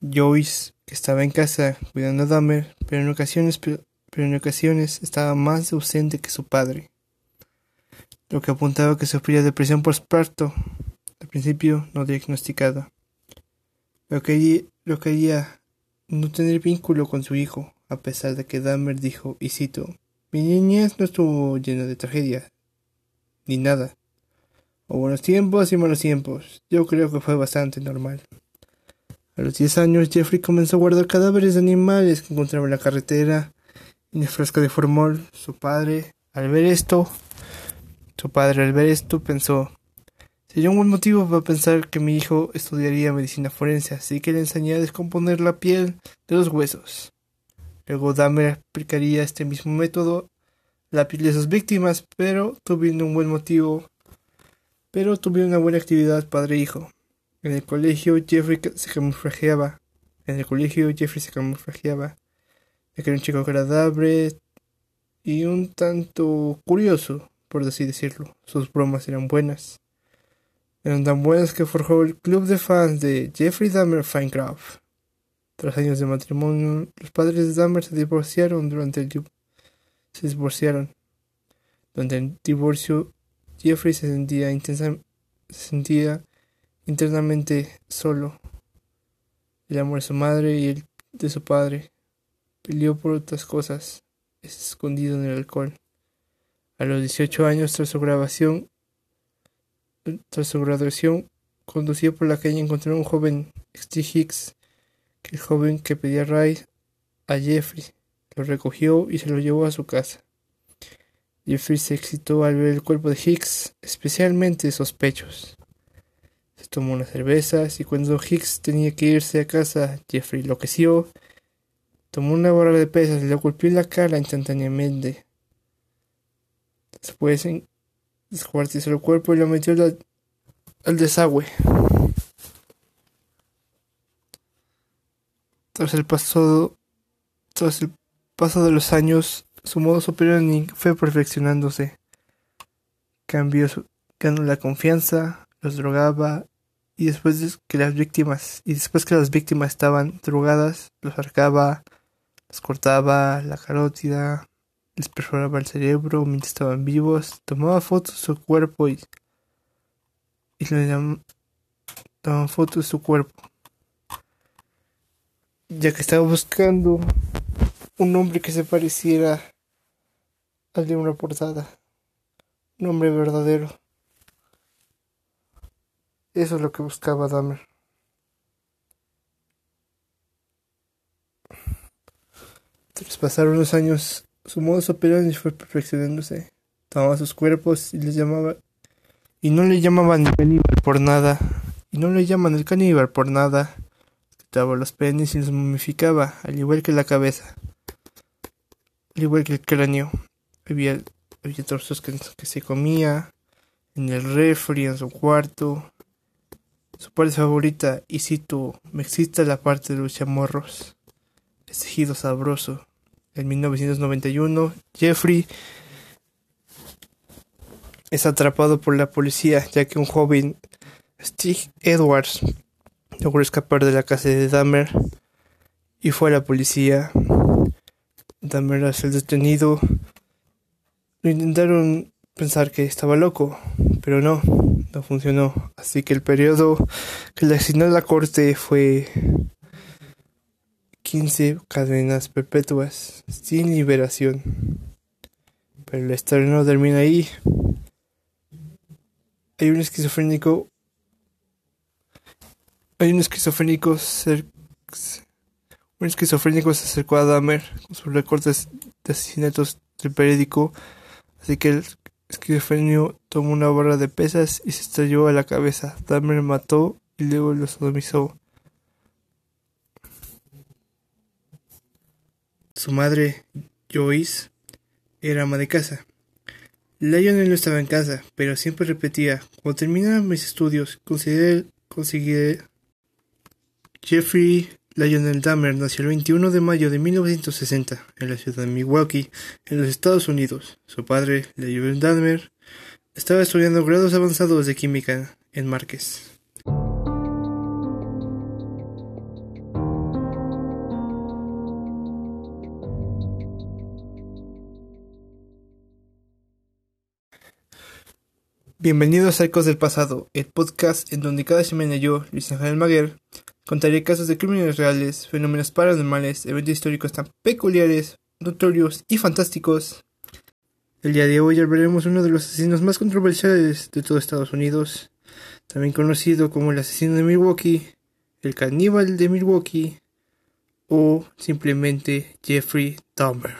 Joyce, que estaba en casa cuidando a Dahmer, pero en ocasiones, pero en ocasiones estaba más ausente que su padre, lo que apuntaba que sufría depresión postparto, al principio no diagnosticada. Lo quería, lo quería no tener vínculo con su hijo, a pesar de que Dahmer dijo, y cito, mi niñez no estuvo llena de tragedia, ni nada. O buenos tiempos y malos tiempos. Yo creo que fue bastante normal. A los diez años, Jeffrey comenzó a guardar cadáveres de animales que encontraba en la carretera en el frasco de formol. Su padre, al ver esto, su padre al ver esto pensó, sería un buen motivo para pensar que mi hijo estudiaría medicina forense, así que le enseñé a descomponer la piel de los huesos. Luego Dahmer aplicaría este mismo método la piel de sus víctimas, pero tuviendo un buen motivo pero tuve una buena actividad padre-hijo. En el colegio Jeffrey se camuflajeaba. En el colegio Jeffrey se camuflajeaba. Que era un chico agradable y un tanto curioso, por así decirlo. Sus bromas eran buenas. Eran tan buenas que forjó el club de fans de Jeffrey Dahmer Finecraft. Tras años de matrimonio, los padres de Dahmer se divorciaron durante el se divorciaron. Durante el divorcio Jeffrey se sentía, intensa, se sentía internamente solo. El amor de su madre y el de su padre. Peleó por otras cosas, escondido en el alcohol. A los 18 años, tras su grabación, tras su graduación, conducía por la calle encontró a un joven, Steve Hicks, que el joven que pedía Ray a Jeffrey, lo recogió y se lo llevó a su casa. Jeffrey se excitó al ver el cuerpo de Hicks, especialmente sus pechos. Se tomó unas cervezas y cuando Hicks tenía que irse a casa, Jeffrey enloqueció, tomó una barra de pesas y le golpeó en la cara instantáneamente. Después descuartizó el cuerpo y lo metió al desagüe. Tras el paso, tras el paso de los años, su modo operandi fue perfeccionándose. Cambió su, ganó la confianza, los drogaba y después de que las víctimas y después que las víctimas estaban drogadas, los arcaba, los cortaba la carótida, les perforaba el cerebro mientras estaban vivos, tomaba fotos de su cuerpo y, y le llamaban fotos de su cuerpo. Ya que estaba buscando un nombre que se pareciera al de una portada. Un nombre verdadero. Eso es lo que buscaba Dahmer. Tras pasaron los años, su modo operandi fue perfeccionándose. Tomaba sus cuerpos y les llamaba. Y no le llamaban el caníbal por nada. Y no le llaman el caníbal por nada. Quitaba los penes y los momificaba, al igual que la cabeza al igual que el cráneo. Había, había que, se comía en el refri, en su cuarto. Su parte favorita, y cito, me excita la parte de los chamorros. El tejido sabroso. En 1991, Jeffrey es atrapado por la policía ya que un joven, Steve Edwards, logró escapar de la casa de Dahmer y fue a la policía Dahmer al ser detenido, lo intentaron pensar que estaba loco, pero no, no funcionó. Así que el periodo que le asignó la corte fue 15 cadenas perpetuas sin liberación. Pero la historia no termina ahí. Hay un esquizofrénico. Hay un esquizofrénico un esquizofrénico se acercó a Dahmer con sus recortes de asesinatos del periódico, así que el esquizofrénico tomó una barra de pesas y se estrelló a la cabeza. Dahmer mató y luego lo sodomizó. Su madre, Joyce, era ama de casa. Lionel no estaba en casa, pero siempre repetía, cuando terminara mis estudios, conseguiré, conseguiré. Jeffrey Lionel Dahmer nació el 21 de mayo de 1960 en la ciudad de Milwaukee, en los Estados Unidos. Su padre, Lionel Dahmer, estaba estudiando grados avanzados de química en Márquez. Bienvenidos a Ecos del Pasado, el podcast en donde cada semana yo, Luis Ángel Maguer, contaré casos de crímenes reales, fenómenos paranormales, eventos históricos tan peculiares, notorios y fantásticos. El día de hoy hablaremos uno de los asesinos más controversiales de todo Estados Unidos, también conocido como el asesino de Milwaukee, el caníbal de Milwaukee o simplemente Jeffrey Dahmer.